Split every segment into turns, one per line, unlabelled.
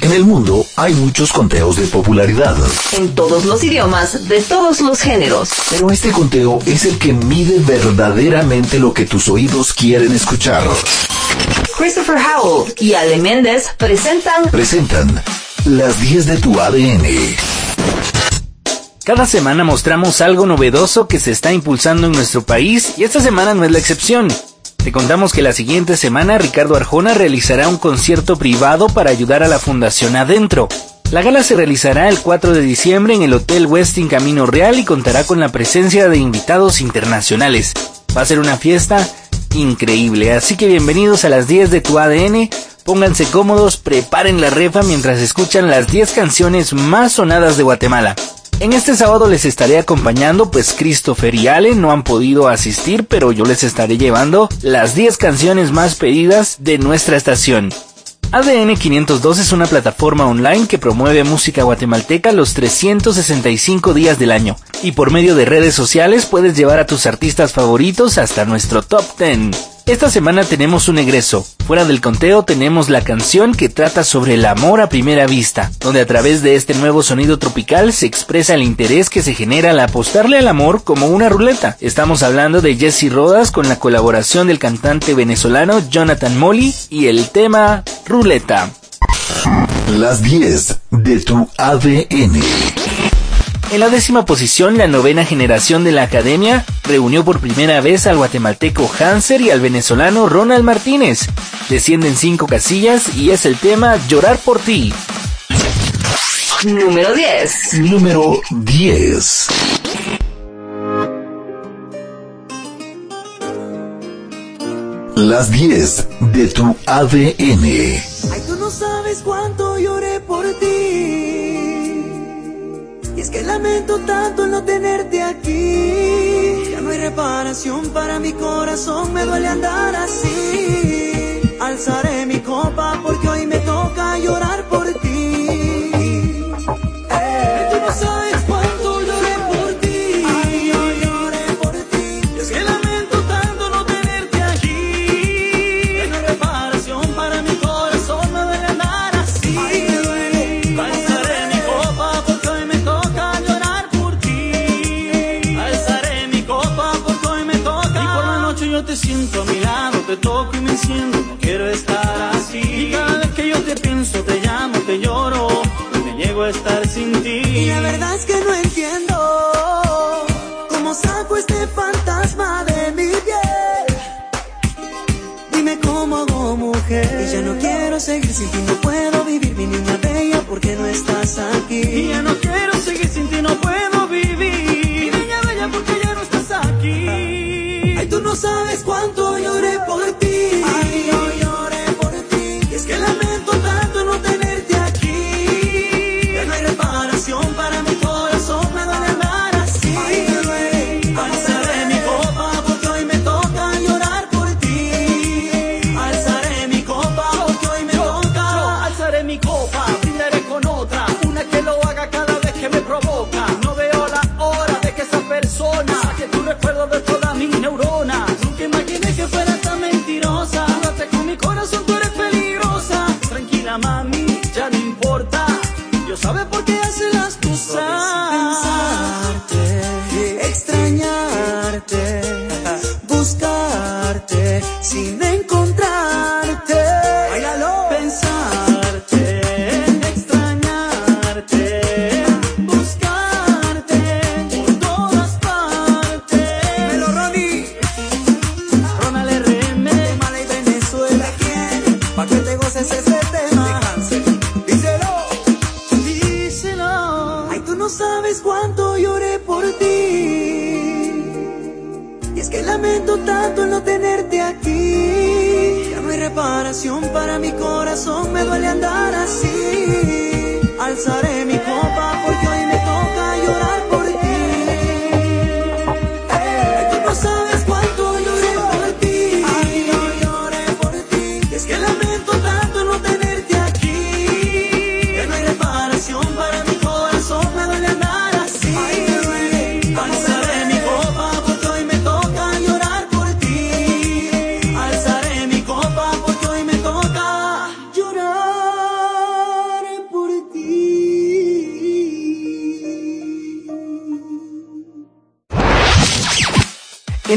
En el mundo hay muchos conteos de popularidad.
En todos los idiomas, de todos los géneros.
Pero este conteo es el que mide verdaderamente lo que tus oídos quieren escuchar.
Christopher Howell y Ale Méndez presentan...
Presentan las 10 de tu ADN.
Cada semana mostramos algo novedoso que se está impulsando en nuestro país y esta semana no es la excepción. Te contamos que la siguiente semana Ricardo Arjona realizará un concierto privado para ayudar a la Fundación Adentro. La gala se realizará el 4 de diciembre en el Hotel Westin Camino Real y contará con la presencia de invitados internacionales. Va a ser una fiesta increíble, así que bienvenidos a las 10 de tu ADN. Pónganse cómodos, preparen la refa mientras escuchan las 10 canciones más sonadas de Guatemala. En este sábado les estaré acompañando, pues Christopher y Ale no han podido asistir, pero yo les estaré llevando las 10 canciones más pedidas de nuestra estación. ADN 502 es una plataforma online que promueve música guatemalteca los 365 días del año. Y por medio de redes sociales puedes llevar a tus artistas favoritos hasta nuestro top 10. Esta semana tenemos un egreso. Fuera del conteo tenemos la canción que trata sobre el amor a primera vista, donde a través de este nuevo sonido tropical se expresa el interés que se genera al apostarle al amor como una ruleta. Estamos hablando de Jesse Rodas con la colaboración del cantante venezolano Jonathan Molly y el tema Ruleta.
Las 10 de tu ADN.
En la décima posición, la novena generación de la academia reunió por primera vez al guatemalteco Hanser y al venezolano Ronald Martínez. Descienden cinco casillas y es el tema Llorar por ti.
Número 10.
Número 10. Las 10 de tu ADN.
Ay, tú no sabes cuánto lloré por ti. Que lamento tanto no tenerte aquí. Ya no hay reparación para mi corazón, me duele andar así. Alzaré mi copa porque hoy me toca llorar por ti. Pienso, te llamo, te lloro. Me niego a estar sin ti. Y la verdad es que no entiendo cómo saco este fantasma de mi piel. Dime cómo hago mujer. Y ya no quiero seguir sin ti, no puedo vivir mi niña bella porque no estás aquí. Y ya no quiero seguir sin ti, no puedo vivir. Mi niña bella porque ya no estás aquí. Ay, tú no sabes cuánto lloré por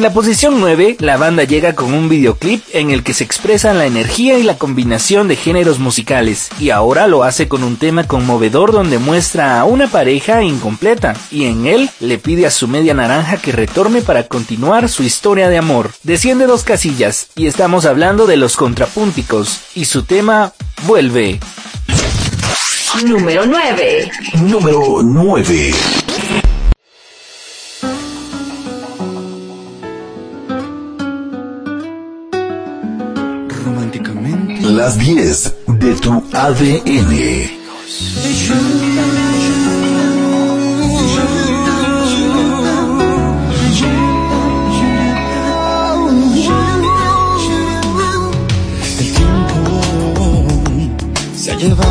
En la posición 9, la banda llega con un videoclip en el que se expresan la energía y la combinación de géneros musicales, y ahora lo hace con un tema conmovedor donde muestra a una pareja incompleta, y en él le pide a su media naranja que retorne para continuar su historia de amor. Desciende dos casillas, y estamos hablando de los contrapúnticos, y su tema vuelve.
Número 9.
Número 9. las 10 de tu ADN.
Se ha llevado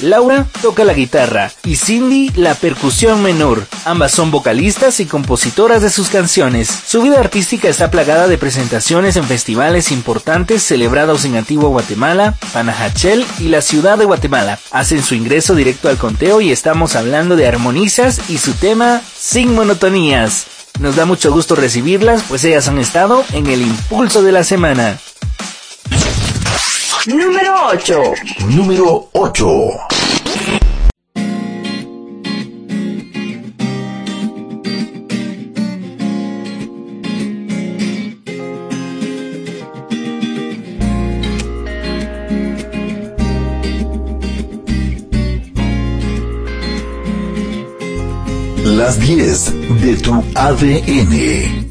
Laura toca la guitarra y Cindy la percusión menor. Ambas son vocalistas y compositoras de sus canciones. Su vida artística está plagada de presentaciones en festivales importantes celebrados en Antigua Guatemala, Panajachel y la ciudad de Guatemala. Hacen su ingreso directo al conteo y estamos hablando de Armonizas y su tema Sin Monotonías. Nos da mucho gusto recibirlas, pues ellas han estado en el impulso de la semana.
Número 8.
Número 8. Las 10 de tu ADN.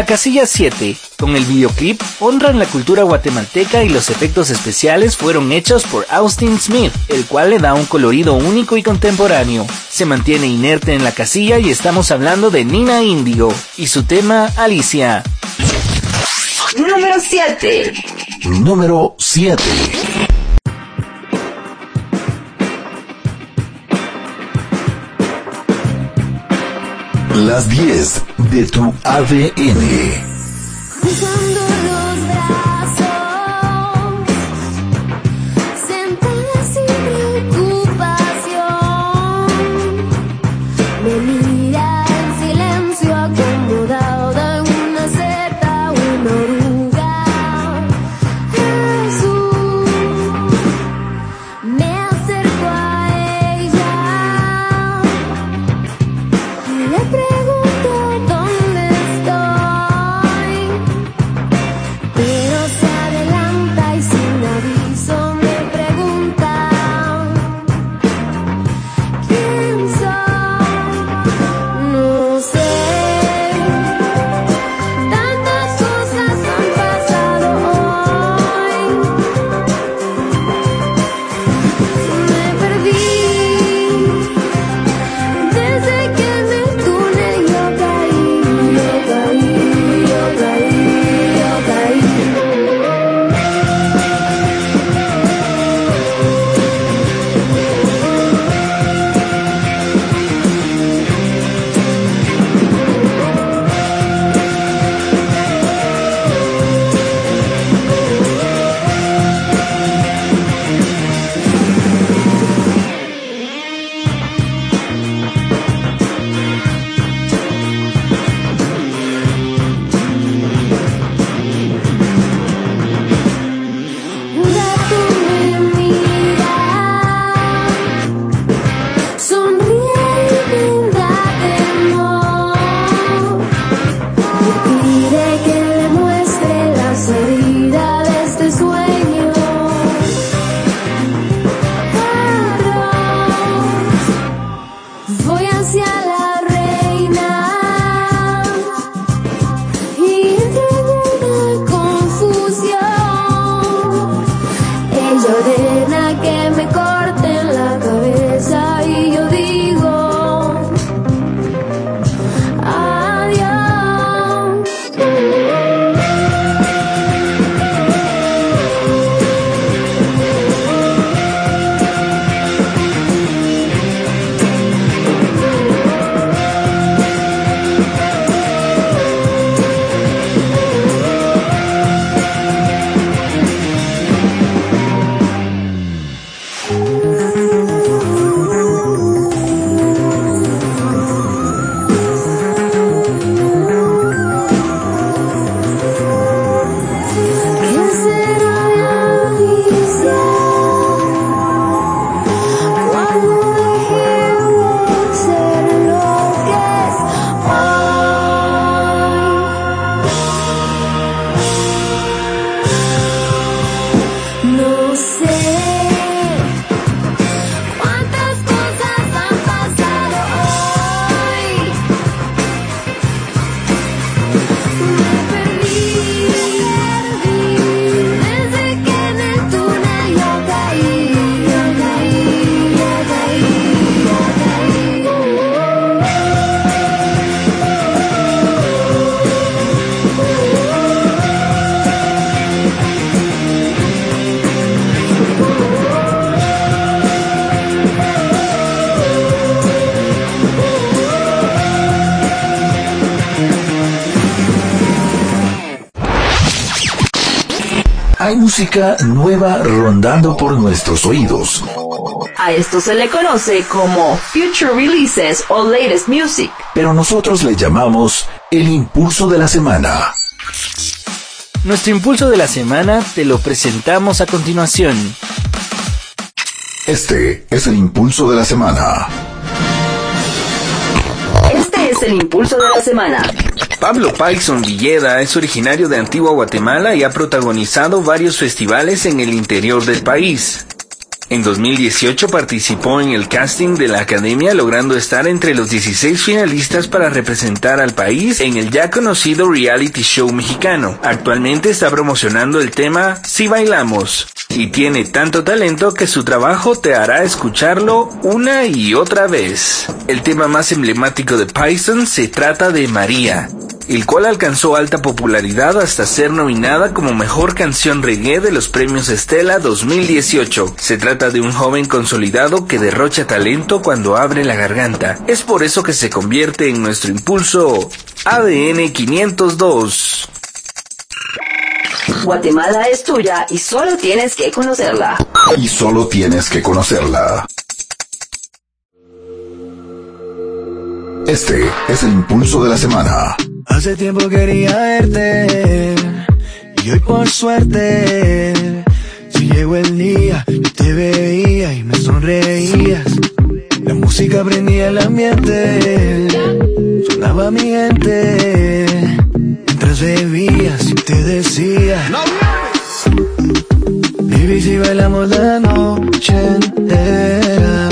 La
casilla 7, con el videoclip, honran la cultura guatemalteca y los efectos especiales fueron hechos por Austin Smith, el cual le da un colorido único y contemporáneo. Se mantiene inerte en la casilla y estamos hablando de Nina Índigo y su tema Alicia.
Número 7.
Número 7. Las 10 de tu ADN. Música nueva rondando por nuestros oídos.
A esto se le conoce como Future Releases o Latest Music.
Pero nosotros le llamamos el impulso de la semana.
Nuestro impulso de la semana te lo presentamos a continuación.
Este es el impulso de la semana.
Es el impulso de la semana.
Pablo Paixson Villeda es originario de Antigua Guatemala y ha protagonizado varios festivales en el interior del país. En 2018 participó en el casting de la academia logrando estar entre los 16 finalistas para representar al país en el ya conocido reality show mexicano. Actualmente está promocionando el tema Si Bailamos y tiene tanto talento que su trabajo te hará escucharlo una y otra vez. El tema más emblemático de Python se trata de María, el cual alcanzó alta popularidad hasta ser nominada como mejor canción reggae de los premios Estela 2018. Se trata de un joven consolidado que derrocha talento cuando abre la garganta. Es por eso que se convierte en nuestro impulso ADN 502.
Guatemala es tuya y solo tienes que conocerla.
Y solo tienes que conocerla. Este es el impulso de la semana.
Hace tiempo quería verte y hoy por suerte si llegó el día yo te veía y me sonreías la música prendía el ambiente sonaba mi gente mientras bebías y te decía Baby si bailamos la noche entera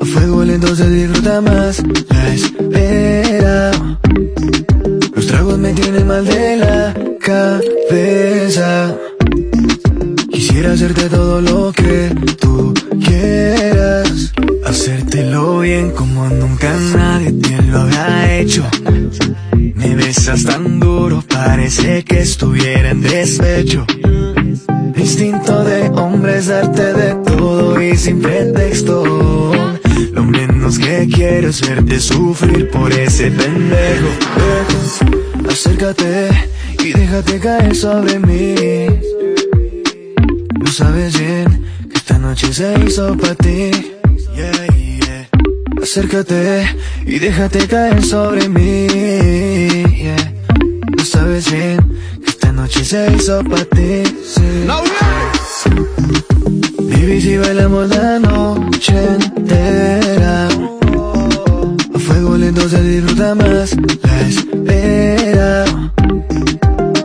a fuego lento se disfruta más la espera. Los tragos me tienen mal de la cabeza. Quisiera hacerte todo lo que tú quieras. Hacértelo bien como nunca nadie te lo había hecho. Me besas tan duro, parece que estuviera en despecho. Instinto de hombre es darte de todo y sin pretexto. Lo menos que quiero es verte sufrir por ese pendejo. Acércate y déjate caer sobre mí. Lo sabes bien que esta noche se hizo para ti. Yeah, yeah. Acércate y déjate caer sobre mí. Yeah. Lo sabes bien que esta noche se hizo para ti. sí. Baby, si bailamos la noche entera lento se disfruta más la espera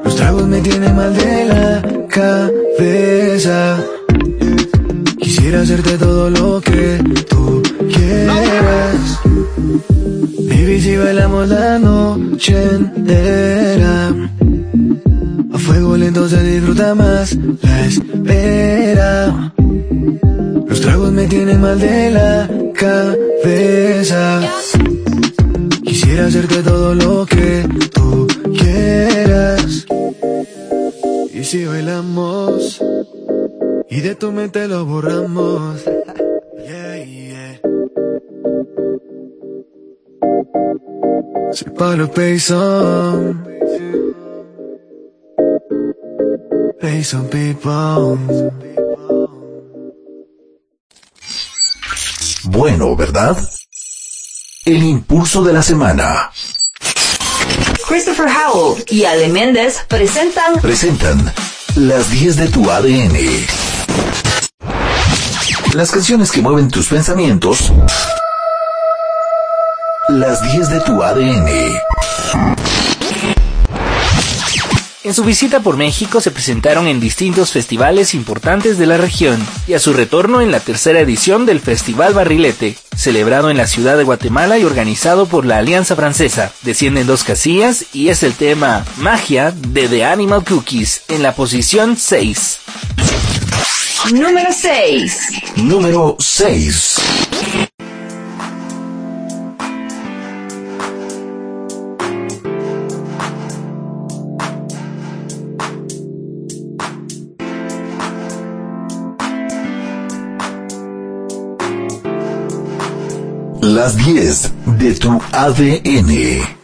Los tragos me tienen mal de la cabeza Quisiera hacerte todo lo que tú quieras Baby, si bailamos la noche entera a fuego lento se disfruta más la espera. Los tragos me tienen mal de la cabeza. Quisiera hacerte todo lo que tú quieras. Y si bailamos y de tu mente lo borramos. Yeah, yeah. Soy Pablo Payson. Payson people.
Bueno, ¿verdad? El impulso de la semana.
Christopher Howell y Ale Méndez presentan
Presentan las 10 de tu ADN. Las canciones que mueven tus pensamientos. Las 10 de tu ADN.
En su visita por México se presentaron en distintos festivales importantes de la región y a su retorno en la tercera edición del Festival Barrilete, celebrado en la ciudad de Guatemala y organizado por la Alianza Francesa. Descienden dos casillas y es el tema Magia de The Animal Cookies en la posición 6.
número 6.
Número 6. Las 10 de tu ADN.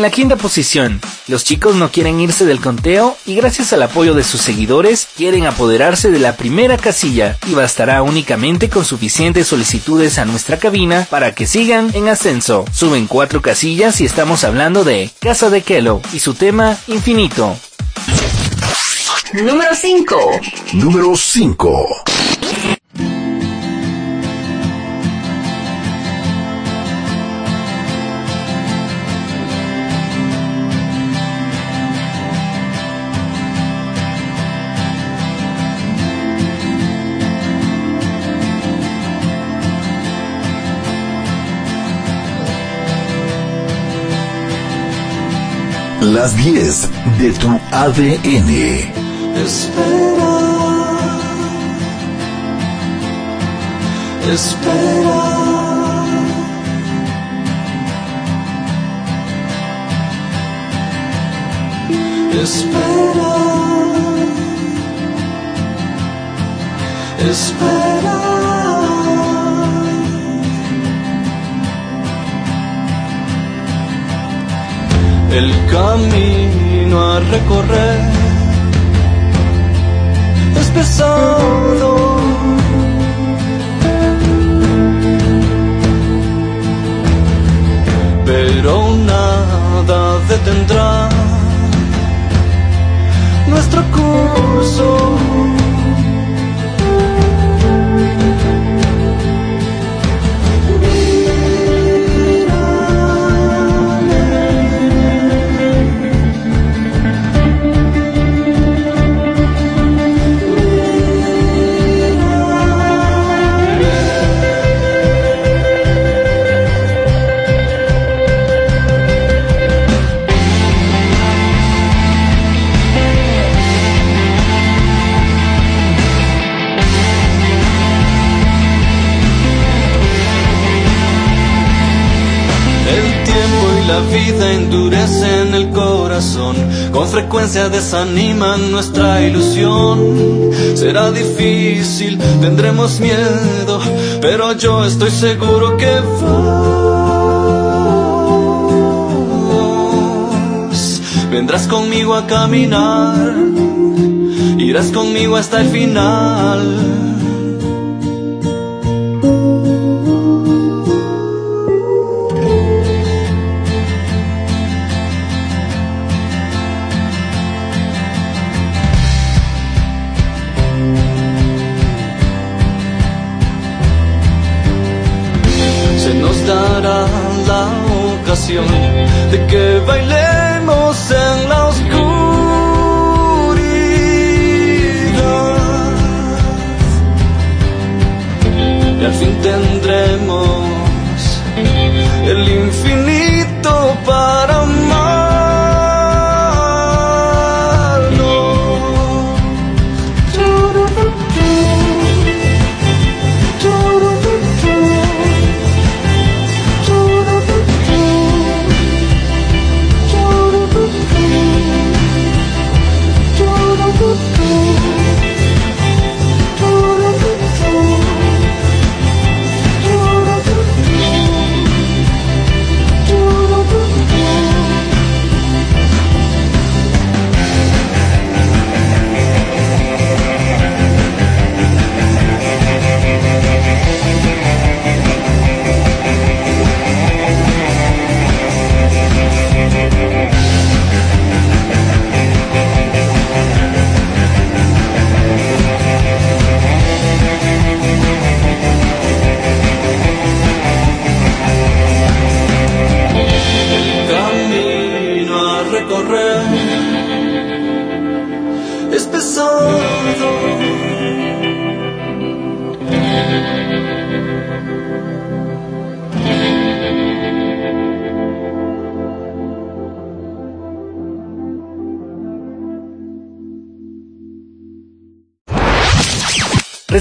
En la quinta posición, los chicos no quieren irse del conteo y gracias al apoyo de sus seguidores quieren apoderarse de la primera casilla y bastará únicamente con suficientes solicitudes a nuestra cabina para que sigan en ascenso. Suben cuatro casillas y estamos hablando de Casa de Kelo y su tema Infinito.
Número 5.
Número 5. Las 10 de tu ADN.
Espera, espera. Espera, espera. El camino a recorrer es pesado. Pero nada detendrá nuestro curso. La vida endurecen el corazón, con frecuencia desaniman nuestra ilusión. Será difícil, tendremos miedo, pero yo estoy seguro que vos vendrás conmigo a caminar, irás conmigo hasta el final.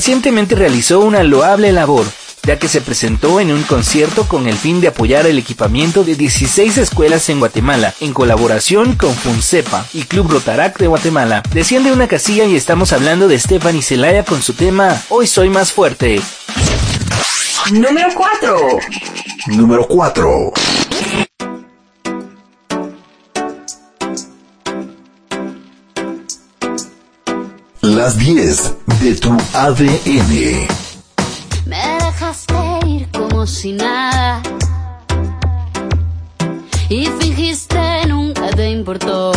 Recientemente realizó una loable labor, ya que se presentó en un concierto con el fin de apoyar el equipamiento de 16 escuelas en Guatemala, en colaboración con FUNCEPA y Club Rotarac de Guatemala. Desciende una casilla y estamos hablando de Stephanie Celaya con su tema Hoy soy más fuerte.
Número 4.
Número 4. Las 10 de tu ADN.
Me dejaste ir como si nada. Y fingiste nunca te importó.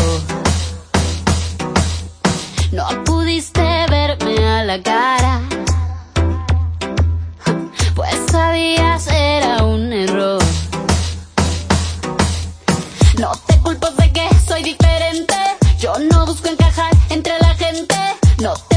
No pudiste verme a la cara. Pues sabías era un error. No te culpo de que soy diferente. Yo no busco encajar entre la gente. No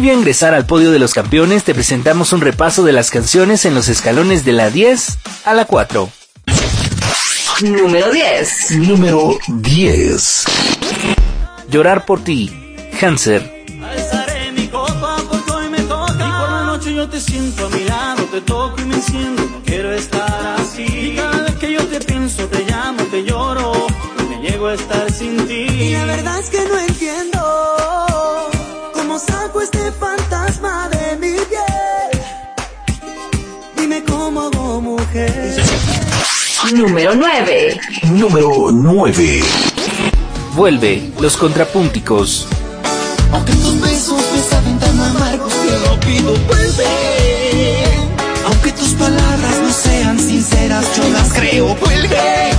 Previo a ingresar al podio de los campeones, te presentamos un repaso de las canciones en los escalones de la 10 a la 4.
Número 10.
Número 10.
Llorar por ti, Hanser.
Alzaré mi copa porque hoy me toca. Y por la noche yo te siento a mi lado, te toco y me enciendo. No quiero estar así. Y cada vez que yo te pienso, te llamo, te lloro. No me llego a estar sin ti.
Y la verdad es que no entiendo
Número 9.
Número 9.
Vuelve, los contrapúnticos.
Aunque tus besos me saben tan amargos, te lo pido, vuelve. Aunque tus palabras no sean sinceras, yo las creo, vuelve.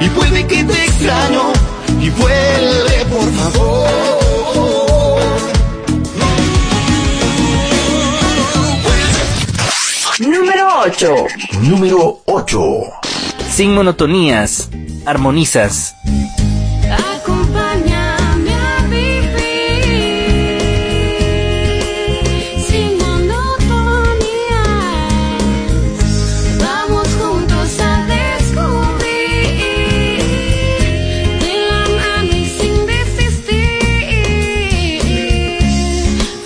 Y vuelve que te extraño, y vuelve, por favor.
Número 8.
Número 8.
Sin monotonías, armonizas.
Acompáñame a vivir sin monotonías. Vamos juntos a descubrir de la mano y sin desistir.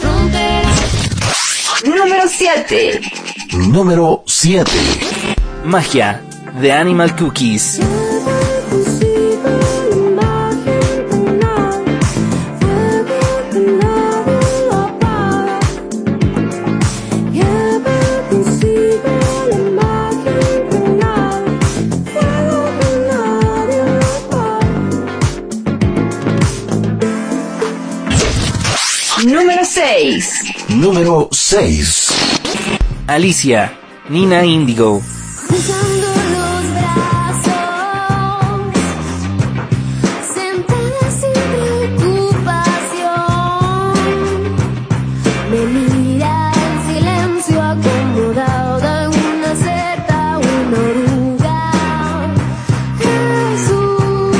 Fronteras.
Número 7
número 7.
Magia de Animal Cookies.
Número 6.
Número 6.
Alicia, Nina Indigo.
Cruzando los brazos, sentada sin preocupación, me mira el silencio acomodado en una seta, una oruga. Jesús.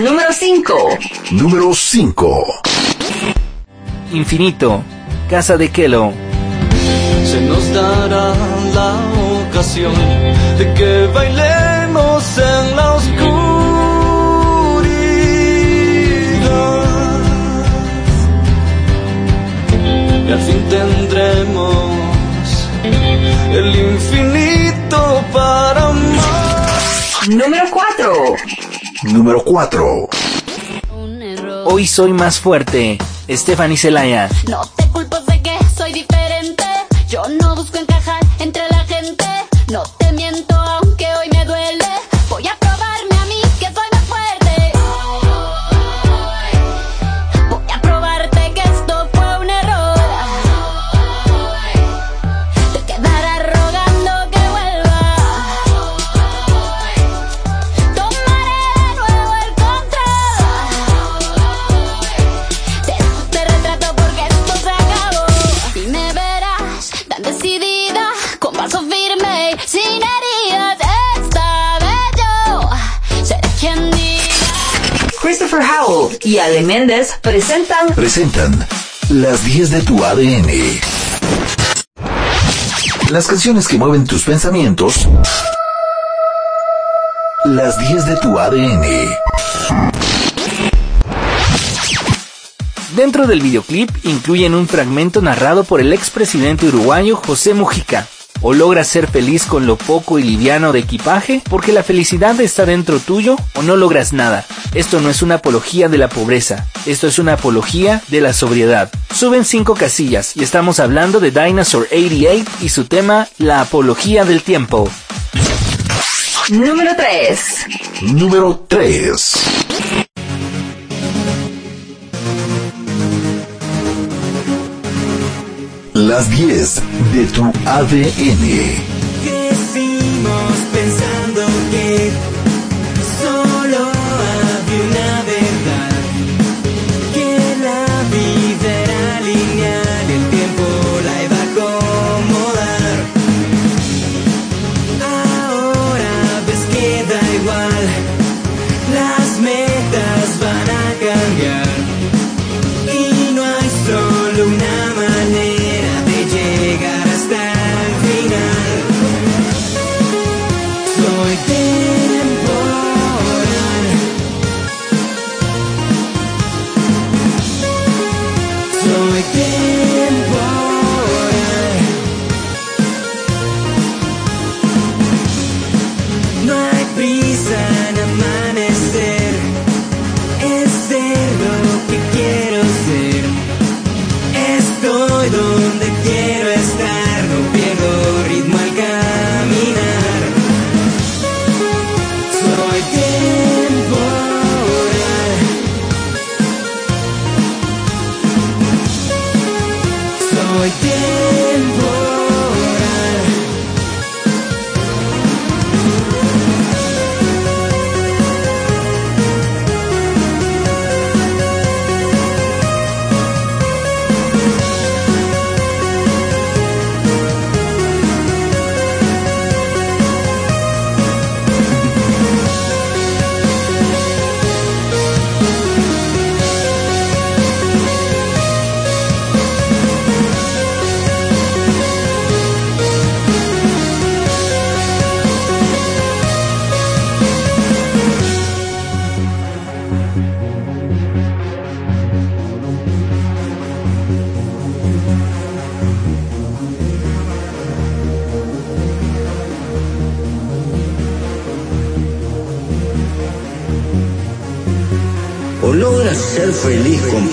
Número 5.
Número 5.
Infinito, Casa de Kelo.
Dará la ocasión de que bailemos en la oscuridad. Y al fin tendremos el infinito para amar.
Número 4.
Número 4.
Un error.
Hoy soy más fuerte, Stephanie Celaya.
No te culpo, sé que soy diferente. Yo no busco y
Ale Méndez presentan
Presentan las 10 de tu ADN. Las canciones que mueven tus pensamientos. Las 10 de tu ADN.
Dentro del videoclip incluyen un fragmento narrado por el expresidente uruguayo José Mujica. O logras ser feliz con lo poco y liviano de equipaje porque la felicidad está dentro tuyo o no logras nada. Esto no es una apología de la pobreza, esto es una apología de la sobriedad. Suben cinco casillas y estamos hablando de Dinosaur 88 y su tema La apología del tiempo.
Número 3.
Número 3. Las 10 de tu ADN.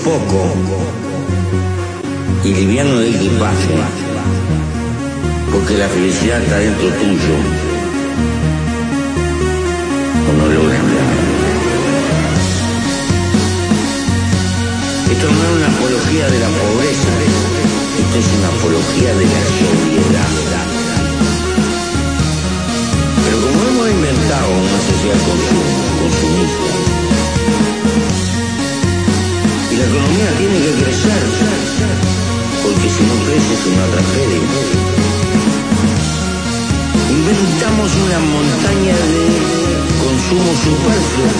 Poco y liviano de equipaje, porque la felicidad está dentro tuyo. O no logras. Esto no es una apología de la pobreza, esto es una apología de la sobriedad. Pero como hemos inventado una sociedad economía tiene que crecer, porque si no crece es una tragedia. Inventamos una montaña de consumo superfluo,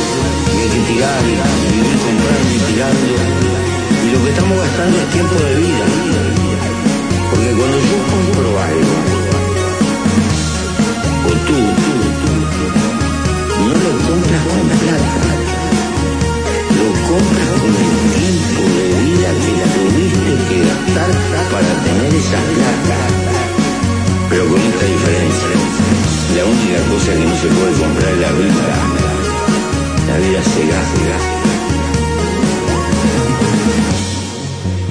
y hay que tirar, y vivir comprando y tirando, y lo que estamos gastando es tiempo de vida, porque cuando yo compro algo, o tú, no lo compras con plata, lo compras con el tiempo de vida que tuviste que gastar para tener esa plata. Pero con esta diferencia, la única cosa que no se puede comprar es la vida. La vida se gasta.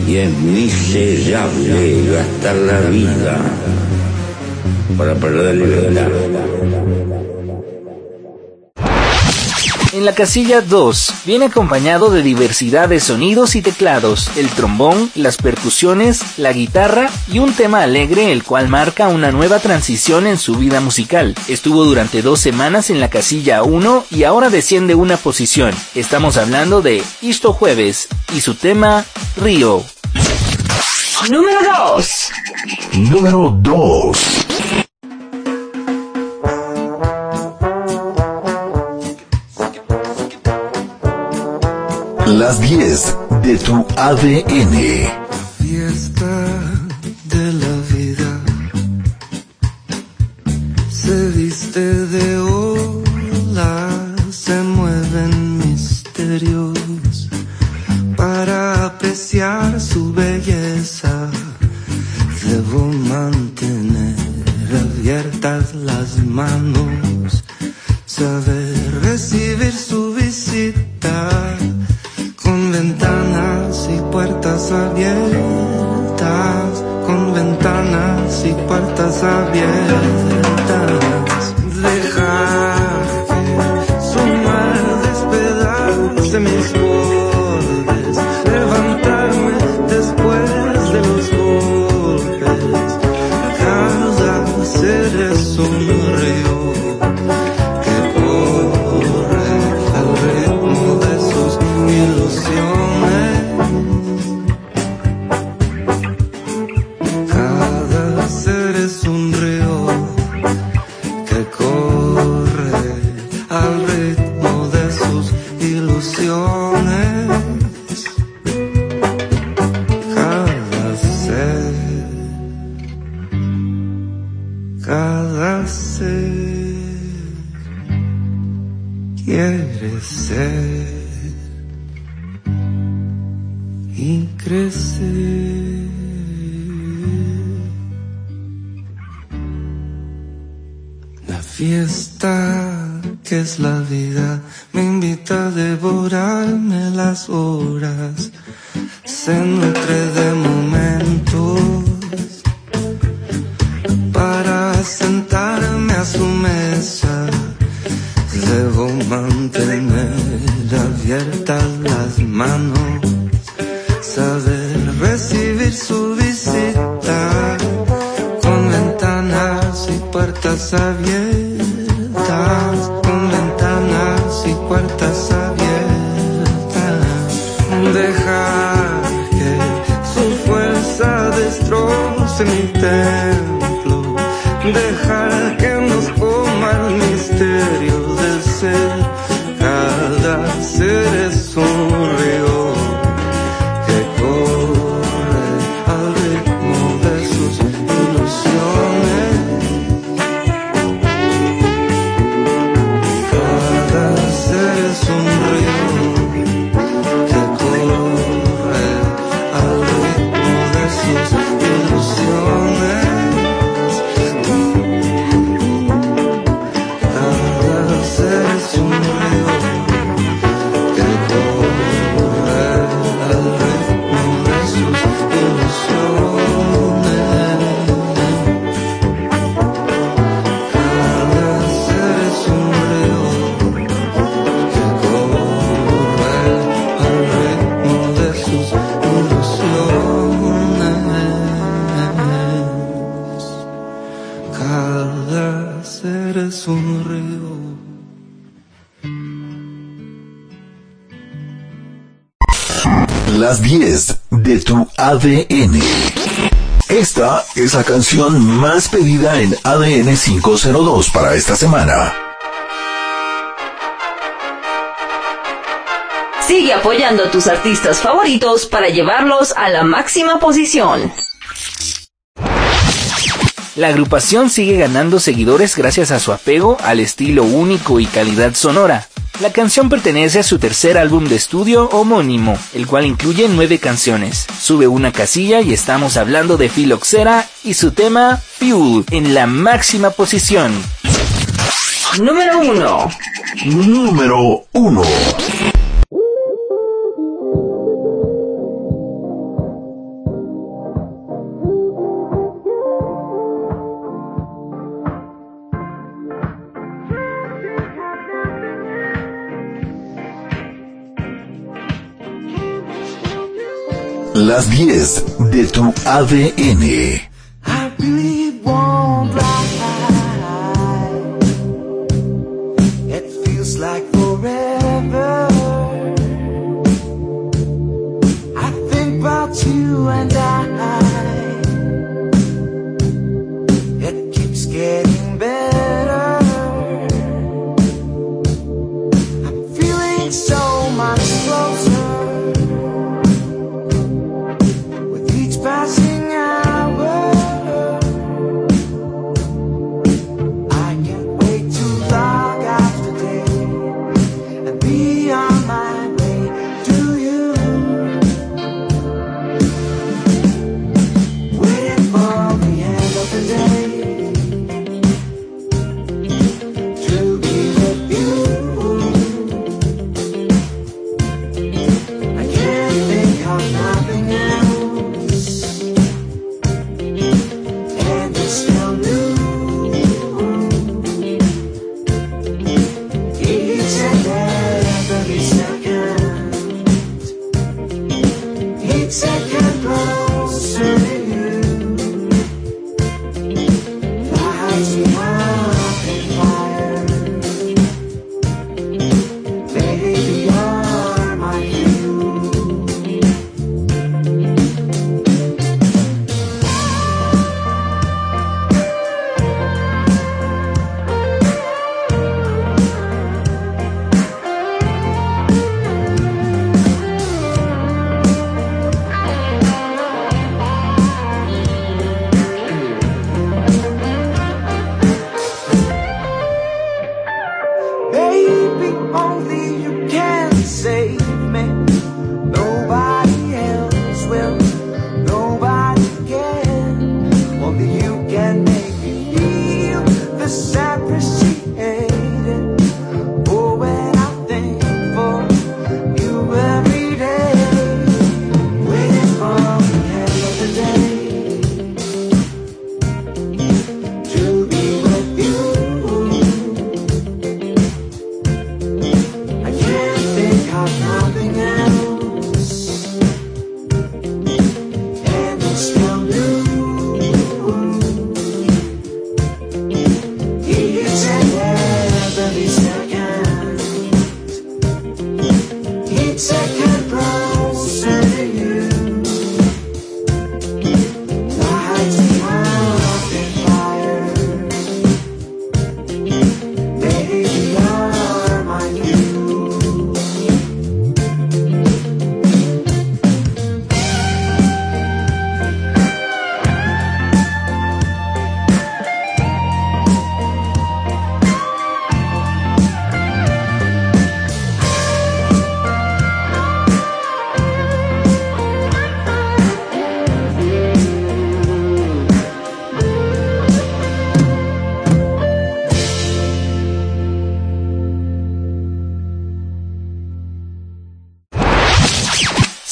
Y es miserable gastar la vida para perder libertad.
En la casilla 2 viene acompañado de diversidad de sonidos y teclados, el trombón, las percusiones, la guitarra y un tema alegre el cual marca una nueva transición en su vida musical. Estuvo durante dos semanas en la casilla 1 y ahora desciende una posición. Estamos hablando de Isto Jueves y su tema Río.
Número 2.
Número 2. Las 10 de tu ADN.
Las
10 de tu ADN. Esta es la canción más pedida en ADN 502 para esta semana.
Sigue apoyando a tus artistas favoritos para llevarlos a la máxima posición.
La agrupación sigue ganando seguidores gracias a su apego al estilo único y calidad sonora. La canción pertenece a su tercer álbum de estudio homónimo, el cual incluye nueve canciones. Sube una casilla y estamos hablando de Filoxera y su tema Fuel en la máxima posición.
Número 1.
Número 1. Las 10 de tu ADN.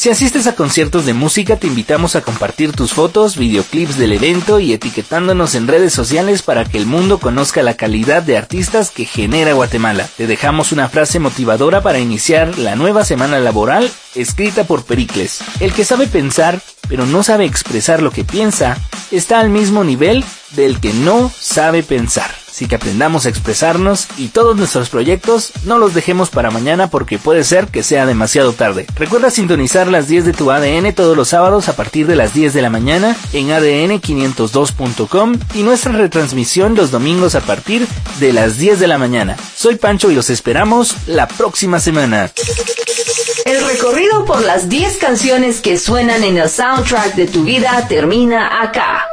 Si asistes a conciertos de música, te invitamos a compartir tus fotos, videoclips del evento y etiquetándonos en redes sociales para que el mundo conozca la calidad de artistas que genera Guatemala. Te dejamos una frase motivadora para iniciar la nueva semana laboral, escrita por Pericles. El que sabe pensar, pero no sabe expresar lo que piensa, está al mismo nivel del que no sabe pensar. Así que aprendamos a expresarnos y todos nuestros proyectos no los dejemos para mañana porque puede ser que sea demasiado tarde. Recuerda sintonizar las 10 de tu ADN todos los sábados a partir de las 10 de la mañana en adn502.com y nuestra retransmisión los domingos a partir de las 10 de la mañana. Soy Pancho y los esperamos la próxima semana.
El recorrido por las 10 canciones que suenan en el soundtrack de tu vida termina acá.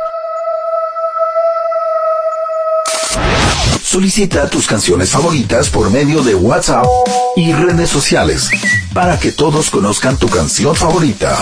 Solicita tus canciones favoritas por medio de WhatsApp y redes sociales para que todos conozcan tu canción favorita.